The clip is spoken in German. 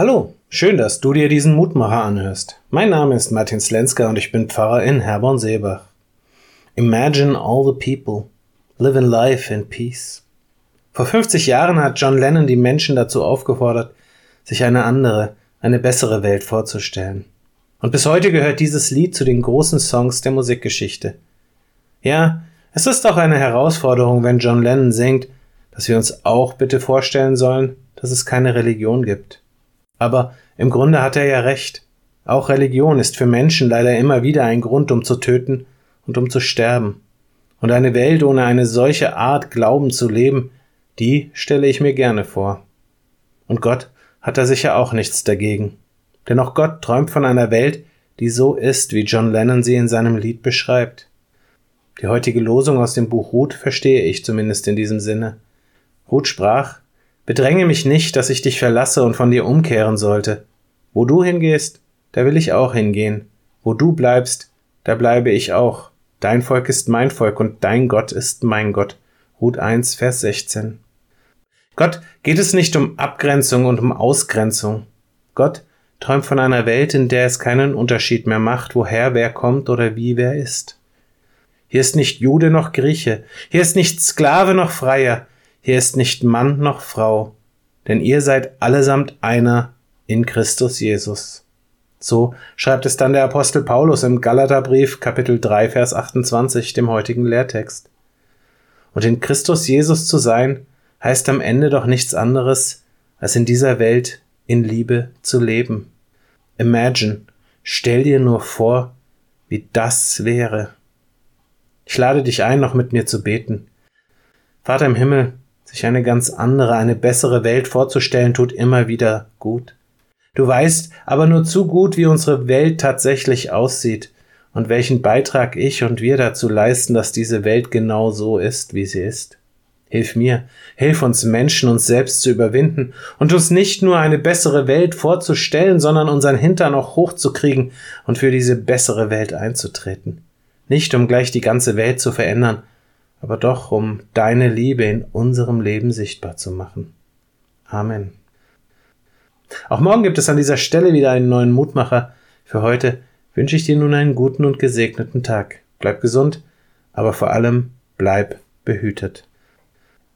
Hallo, schön, dass du dir diesen Mutmacher anhörst. Mein Name ist Martin Slenska und ich bin Pfarrer in Herborn-Seebach. Imagine all the people, live in life in peace. Vor 50 Jahren hat John Lennon die Menschen dazu aufgefordert, sich eine andere, eine bessere Welt vorzustellen. Und bis heute gehört dieses Lied zu den großen Songs der Musikgeschichte. Ja, es ist auch eine Herausforderung, wenn John Lennon singt, dass wir uns auch bitte vorstellen sollen, dass es keine Religion gibt. Aber im Grunde hat er ja recht. Auch Religion ist für Menschen leider immer wieder ein Grund, um zu töten und um zu sterben. Und eine Welt ohne eine solche Art Glauben zu leben, die stelle ich mir gerne vor. Und Gott hat da sicher auch nichts dagegen. Denn auch Gott träumt von einer Welt, die so ist, wie John Lennon sie in seinem Lied beschreibt. Die heutige Losung aus dem Buch Ruth verstehe ich zumindest in diesem Sinne. Ruth sprach, Bedränge mich nicht, dass ich dich verlasse und von dir umkehren sollte. Wo du hingehst, da will ich auch hingehen. Wo du bleibst, da bleibe ich auch. Dein Volk ist mein Volk und dein Gott ist mein Gott. Ruth 1, Vers 16. Gott geht es nicht um Abgrenzung und um Ausgrenzung. Gott träumt von einer Welt, in der es keinen Unterschied mehr macht, woher wer kommt oder wie wer ist. Hier ist nicht Jude noch Grieche, hier ist nicht Sklave noch Freier, hier ist nicht Mann noch Frau, denn ihr seid allesamt einer in Christus Jesus. So schreibt es dann der Apostel Paulus im Galaterbrief Kapitel 3 Vers 28, dem heutigen Lehrtext. Und in Christus Jesus zu sein, heißt am Ende doch nichts anderes, als in dieser Welt in Liebe zu leben. Imagine, stell dir nur vor, wie das wäre. Ich lade dich ein, noch mit mir zu beten. Vater im Himmel, sich eine ganz andere, eine bessere Welt vorzustellen, tut immer wieder gut. Du weißt aber nur zu gut, wie unsere Welt tatsächlich aussieht und welchen Beitrag ich und wir dazu leisten, dass diese Welt genau so ist, wie sie ist. Hilf mir, hilf uns Menschen, uns selbst zu überwinden und uns nicht nur eine bessere Welt vorzustellen, sondern unseren Hintern auch hochzukriegen und für diese bessere Welt einzutreten. Nicht um gleich die ganze Welt zu verändern, aber doch um deine Liebe in unserem Leben sichtbar zu machen. Amen. Auch morgen gibt es an dieser Stelle wieder einen neuen Mutmacher. Für heute wünsche ich dir nun einen guten und gesegneten Tag. Bleib gesund, aber vor allem bleib behütet.